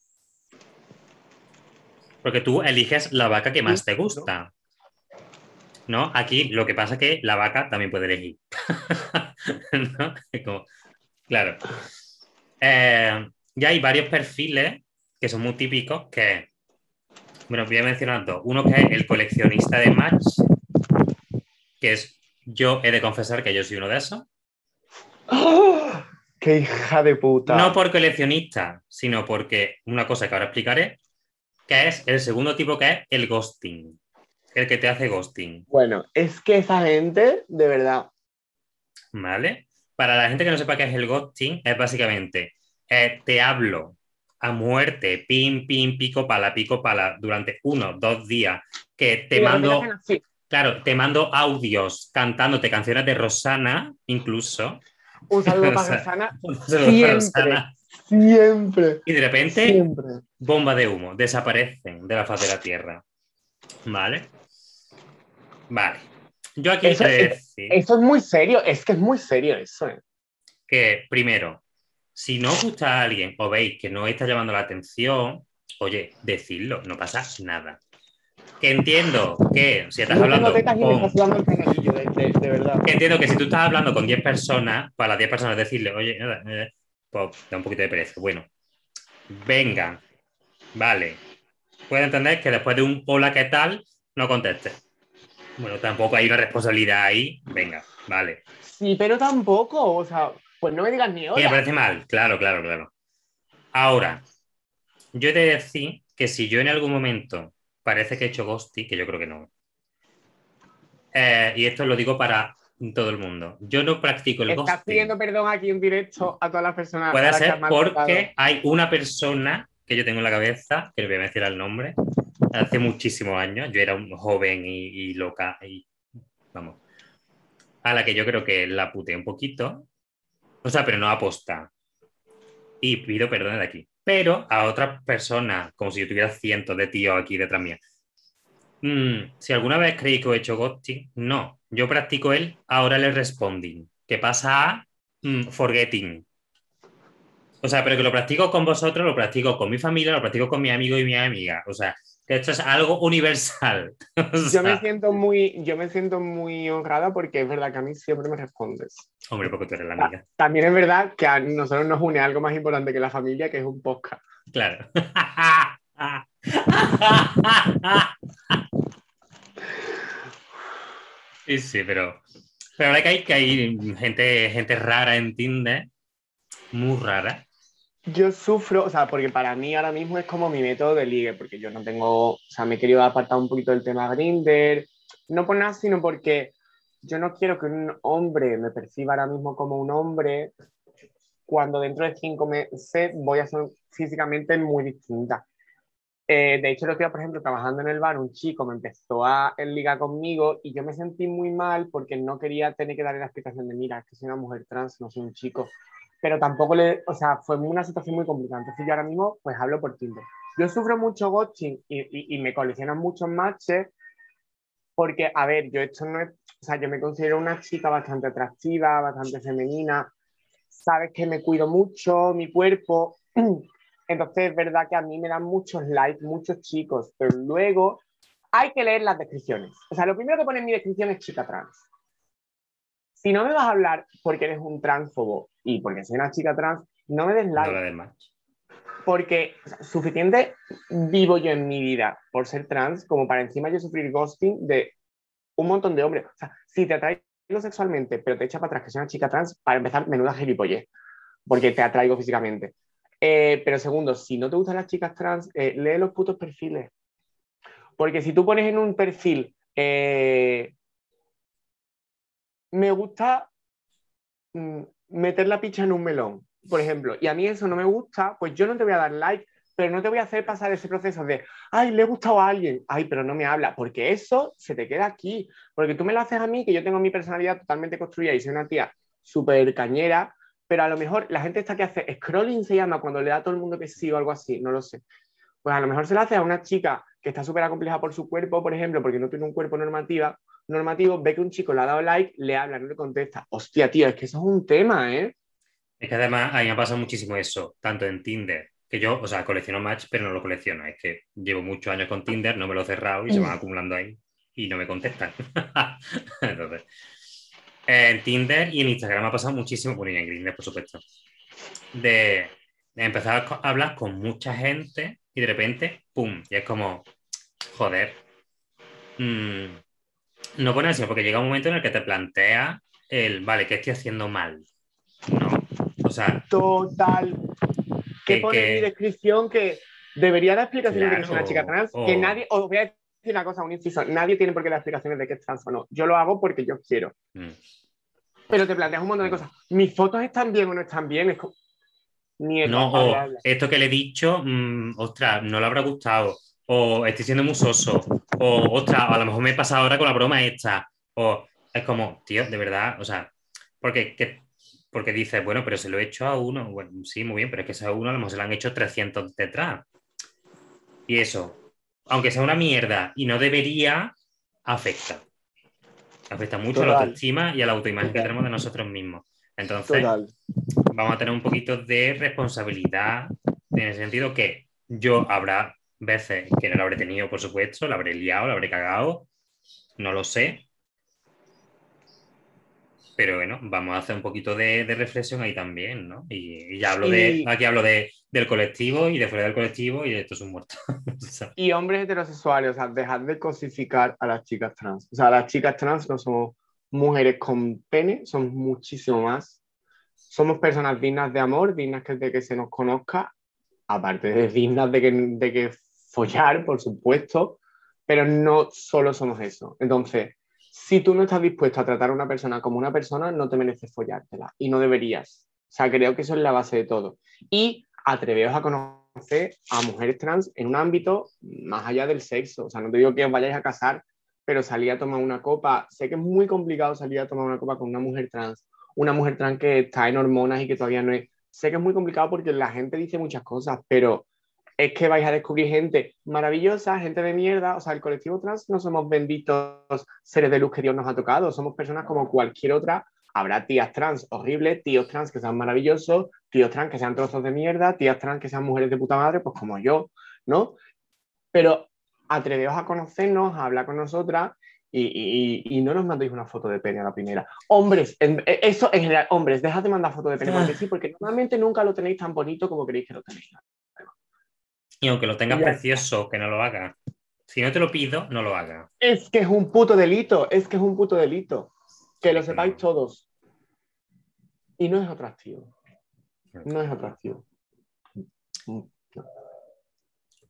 Porque tú eliges la vaca que más te gusta. ¿No? Aquí lo que pasa es que la vaca también puede elegir. [laughs] ¿No? Es como- claro. Eh, ya hay varios perfiles que son muy típicos que. Bueno, voy a mencionar dos. Uno que es el coleccionista de match, que es. Yo he de confesar que yo soy uno de esos. ¡Ah! ¡Qué hija de puta! No por coleccionista, sino porque una cosa que ahora explicaré, que es el segundo tipo que es el ghosting. El que te hace ghosting, Bueno, es que esa gente, de verdad. ¿vale? Para la gente que no sepa qué es el ghosting, es básicamente, eh, te hablo a muerte, pim, pim, pico pala, pico pala, durante uno, dos días, que te Y mando, claro, te mando audios cantándote canciones de Rosana, incluso. Un saludo [laughs] para Rosana. Un saludo para Siempre. Rosana. Siempre. Y de repente, Siempre. bomba de humo, desaparecen de la faz de la Tierra. ¿Vale? Vale. Yo aquí Eso es- decir Eso es muy serio. Es que es muy serio eso. ¿eh? que, primero, Si no os gusta a alguien o veis que no está llamando la atención, oye, decidlo, no pasa nada. Que entiendo que si estás hablando con... entiendo que si tú estás hablando con 10 personas, para las 10 personas decirle, oye, eh, pues da un poquito de pereza. Bueno, venga, vale. Puedo entender que después de un hola, ¿qué tal? No conteste. Bueno, tampoco hay una responsabilidad ahí. Venga, vale. Sí, pero tampoco, o sea, pues no me digas ni hola. me parece mal, claro, claro, claro. Ahora, yo he de decir que si yo en algún momento parece que he hecho ghosting, que yo creo que no. Eh, y esto lo digo para todo el mundo. Yo no practico el ghosting. Estás pidiendo perdón aquí en directo a todas las personas. Puede ser porque hay una persona que yo tengo en la cabeza, que le voy a decir el nombre, hace muchísimos años, yo era un joven y, loca, y vamos, a la que yo creo que la puteé un poquito, o sea, pero no aposta. Y pido perdón de aquí. Pero a otra persona, como si yo tuviera cientos de tíos aquí detrás mía, mm, si alguna vez creí que he hecho ghosting, no. Yo practico el ahora le responding, que pasa a mm, forgetting. O sea, pero que lo practico con vosotros, lo practico con mi familia, lo practico con mi amigo y mi amiga. O sea, que esto es algo universal. [laughs] yo, me siento muy, yo me siento muy honrada porque es verdad que a mí siempre me respondes. Hombre, porque tú eres la amiga. También es verdad que a nosotros nos une algo más importante que la familia, que es un podcast. Claro. [laughs] sí, sí, pero, pero ahora que hay, que hay gente, gente rara en Tinder, muy rara, yo sufro, o sea, porque para mí ahora mismo es como mi método de ligue, porque yo no tengo, o sea, me he querido apartar un poquito del tema Grinder, no por nada, sino porque yo no quiero que un hombre me perciba ahora mismo como un hombre cuando dentro de cinco meses voy a ser físicamente muy distinta. Eh, de hecho, lo que por ejemplo, trabajando en el bar, un chico me empezó a ligar conmigo y yo me sentí muy mal porque no quería tener que darle la explicación de, mira, que soy una mujer trans, no soy un chico pero tampoco le, o sea, fue una situación muy complicada. Entonces yo ahora mismo pues hablo por Tinder. Yo sufro mucho ghosting y, y, me coleccionan muchos matches porque, a ver, yo esto no es, o sea, yo me considero una chica bastante atractiva, bastante femenina, sabes que me cuido mucho, mi cuerpo, [clears throat] entonces es verdad que a mí me dan muchos likes, muchos chicos, pero luego hay que leer las descripciones. O sea, lo primero que pone en mi descripción es chica trans. Si no me vas a hablar porque eres un transfobo y porque soy una chica trans, no me des like. Porque suficiente vivo yo en mi vida por ser trans como para encima yo sufrir ghosting de un montón de hombres. O sea, si te atraigo sexualmente, pero te echa para atrás que soy una chica trans, para empezar, menuda gilipollez, porque te atraigo físicamente. Eh, pero segundo, si no te gustan las chicas trans, eh, lee los putos perfiles. Porque si tú pones en un perfil, eh, me gusta mm, meter la picha en un melón, por ejemplo, y a mí eso no me gusta, pues yo no te voy a dar like, pero no te voy a hacer pasar ese proceso de, ay, le he gustado a alguien, ay, pero no me habla, porque eso se te queda aquí, porque tú me lo haces a mí, que yo tengo mi personalidad totalmente construida y soy una tía súper cañera, pero a lo mejor la gente está que hace scrolling se llama cuando le da a todo el mundo que sí o algo así, no lo sé. Pues a lo mejor se lo hace a una chica que está súper acomplejada por su cuerpo, por ejemplo, porque no tiene un cuerpo normativa, normativo, ve que un chico le ha dado like, le habla, no le contesta. Hostia, tío, es que eso es un tema, ¿eh? Es que además a mí me ha pasado muchísimo eso, tanto en Tinder, que yo, o sea, colecciono match, pero no lo colecciono. Es que llevo muchos años con Tinder, no me lo he cerrado y se van acumulando ahí y no me contestan. [laughs] Entonces, en Tinder y en Instagram me ha pasado muchísimo, bueno, y en Grindr, por supuesto, de, empezar a hablar con mucha gente y de repente, ¡pum! Y es como, joder, mmm, no pone así, porque llega un momento en el que te plantea el, vale, ¿qué estoy haciendo mal? No. O sea. Total. Que, pone en mi descripción que debería dar explicaciones de que es una chica trans. Que nadie. Os voy a decir una cosa, un inciso. Nadie tiene por qué dar explicaciones de que es trans o no. Yo lo hago porque yo quiero. Mm. Pero te planteas un montón de cosas. ¿Mis fotos están bien o no están bien? Es como... no, esto que le he dicho, mm, ostras, no le habrá gustado o estoy siendo musoso, o ostras, a lo mejor me he pasado ahora con la broma esta, o es como, tío, de verdad, o sea, porque, porque dices, bueno, pero se lo he hecho a uno, bueno, sí, muy bien, pero es que ese a uno a lo mejor se lo han hecho 300 detrás. Y eso, aunque sea una mierda y no debería, afecta. Afecta mucho a la autoestima y a la autoimagen que tenemos de nosotros mismos. Entonces, vamos a tener un poquito de responsabilidad en el sentido que yo habrá veces que no lo habré tenido, por supuesto, lo habré liado, lo habré cagado, no lo sé. Pero bueno, vamos a hacer un poquito de, reflexión ahí también, ¿no? Y, ya hablo de, aquí hablo de, del colectivo y de fuera del colectivo y de esto es un muerto. [laughs] y hombres heterosexuales, o sea, dejad de cosificar a las chicas trans. O sea, las chicas trans no somos mujeres con pene, somos muchísimo más. Somos personas dignas de amor, dignas de que se nos conozca, aparte de dignas de que, de que follar, por supuesto, pero no solo somos eso. Entonces, si tú no estás dispuesto a tratar a una persona como una persona, no te mereces follártela y no deberías. O sea, creo que eso es la base de todo. Y atreveos a conocer a mujeres trans en un ámbito más allá del sexo. O sea, no te digo que os vayáis a casar, pero salir a tomar una copa. Sé que es muy complicado salir a tomar una copa con una mujer trans, una mujer trans que está en hormonas y que todavía no es. Sé que es muy complicado porque la gente dice muchas cosas, pero es que vais a descubrir gente maravillosa, gente de mierda. O sea, el colectivo trans no somos benditos seres de luz que Dios nos ha tocado, somos personas como cualquier otra. Habrá tías trans horribles, tíos trans que sean maravillosos, tíos trans que sean trozos de mierda, tías trans que sean mujeres de puta madre, pues como yo, ¿no? Pero atreveos a conocernos, a hablar con nosotras y, no nos mandéis una foto de pene a la primera. Hombres, eso en general, hombres, dejad de mandar fotos de pene, porque sí, porque normalmente nunca lo tenéis tan bonito como queréis que lo tenéis. Y aunque lo tengas precioso, que no lo haga. Si no te lo pido, no lo haga. Es que es un puto delito, es que es un puto delito. Que lo sepáis todos. Y no es atractivo. No es atractivo.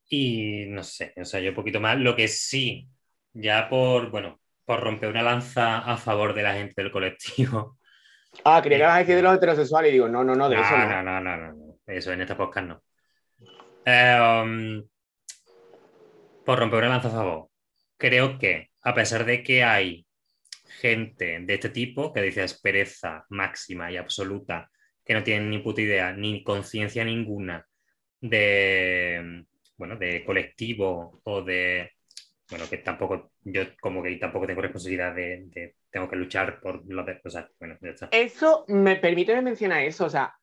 Y no sé, o sea, yo un poquito más. Lo que sí, ya por, bueno, por romper una lanza a favor de la gente del colectivo. Ah, quería que ibas a decir de los heterosexuales y digo, no, no, no, de eso no. No, no, no, no, eso en esta podcast no. Em, por romper una lanza a favor, creo que a pesar de que hay gente de este tipo que dice pereza máxima y absoluta, que no tienen ni puta idea, ni conciencia ninguna de, bueno, de colectivo o de, bueno, que tampoco, yo como que tampoco tengo responsabilidad de, tengo que luchar por los de, o sea, bueno, Eso, me permite mencionar eso, o sea,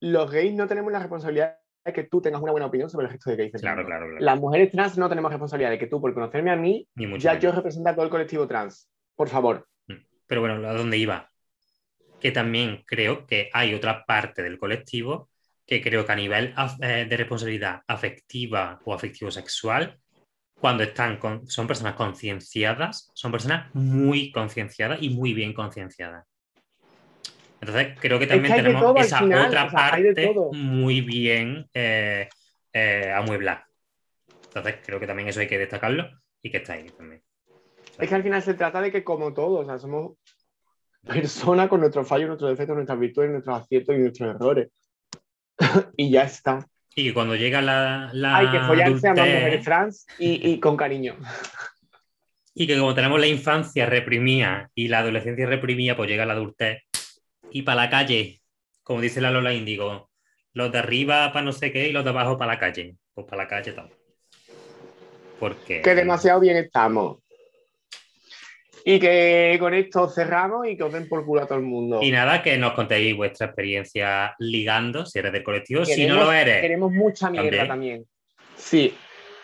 los gays no tenemos la responsabilidad que tú tengas una buena opinión sobre el gesto de. Claro, claro, claro. Las mujeres trans no tenemos responsabilidad de que tú, por conocerme a mí, ya yo represento a todo el colectivo trans. Por favor. Mm. Pero bueno, ¿a dónde iba? Que también creo que hay otra parte del colectivo que creo que a nivel eh, de responsabilidad afectiva o afectivo-sexual, cuando están con, son personas concienciadas, son personas muy concienciadas y muy bien concienciadas. Entonces, creo que también tenemos esa otra parte muy bien eh, eh, amueblada. Entonces, creo que también eso hay que destacarlo y que está ahí también. Es que al final se trata de que, como todos, o sea, somos personas con nuestros fallos, nuestros defectos, nuestras virtudes, nuestros aciertos y nuestros errores. [laughs] y ya está. Y cuando llega la. Hay que follarse a más mujeres trans y, y con cariño. [laughs] Y que como tenemos la infancia reprimida y la adolescencia reprimida, pues llega la adultez y para la calle, como dice la Lola Índigo, los de arriba para no sé qué y los de abajo para la calle. Pues para la calle todo. Porque... Que demasiado bien estamos. Y que con esto cerramos y que os den por culo a todo el mundo. Y nada, que nos contéis vuestra experiencia ligando, si eres del colectivo, si no lo eres. Queremos mucha mierda también. Sí.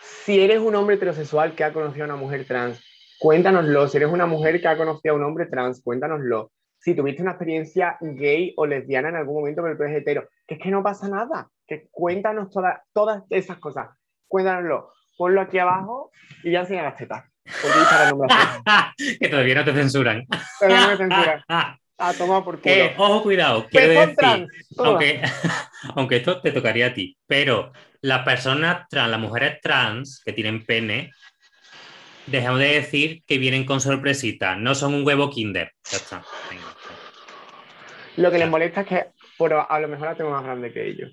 Si eres un hombre heterosexual que ha conocido a una mujer trans, cuéntanoslo. Si eres una mujer que ha conocido a un hombre trans, cuéntanoslo si tuviste una experiencia gay o lesbiana en algún momento, pero tú eres hetero, que es que no pasa nada, que cuéntanos todas todas esas cosas, cuéntanoslo, ponlo aquí abajo y ya enseña las tetas. [laughs] que todavía no te censuran. Todavía no me censuran. A tomar por culo. Eh, ojo, cuidado, quiero decir, aunque, [laughs] aunque esto te tocaría a ti, pero las personas trans, las mujeres trans que tienen pene, dejamos de decir que vienen con sorpresita, no son un huevo kinder. Ya está. Lo que les molesta es que a lo mejor la tengo más grande que ellos.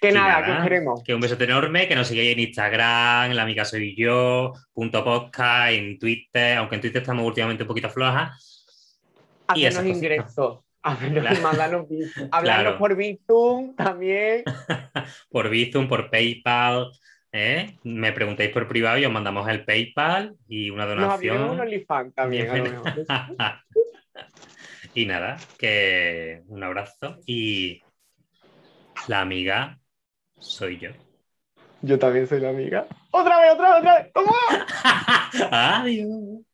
que, nada, que os queremos. Que un beso enorme, que nos sigáis en Instagram, en la amiga soy yo, punto podcast, en Twitter, aunque en Twitter estamos últimamente un poquito flojas. Hacernos ingresos. [laughs] Hablarnos por Bizum también. [laughs] por Bizum, por PayPal. ¿eh? Me preguntáis por privado y os mandamos el PayPal y una donación. Nos un OnlyFans también. [laughs] Y nada, que un abrazo y la amiga soy yo. Yo también soy la amiga. ¡Otra vez, otra vez, otra vez! ¡Toma! [laughs] Adiós.